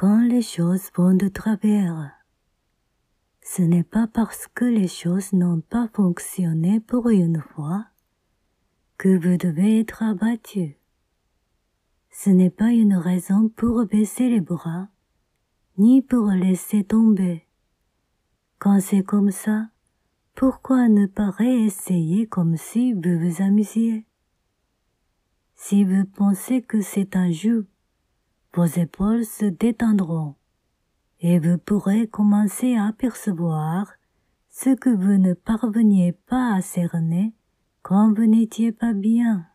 quand les choses vont de travers. Ce n'est pas parce que les choses n'ont pas fonctionné pour une fois que vous devez être abattu. Ce n'est pas une raison pour baisser les bras, ni pour laisser tomber. Quand c'est comme ça, pourquoi ne pas réessayer comme si vous vous amusiez? Si vous pensez que c'est un jeu, vos épaules se détendront et vous pourrez commencer à apercevoir ce que vous ne parveniez pas à cerner quand vous n'étiez pas bien.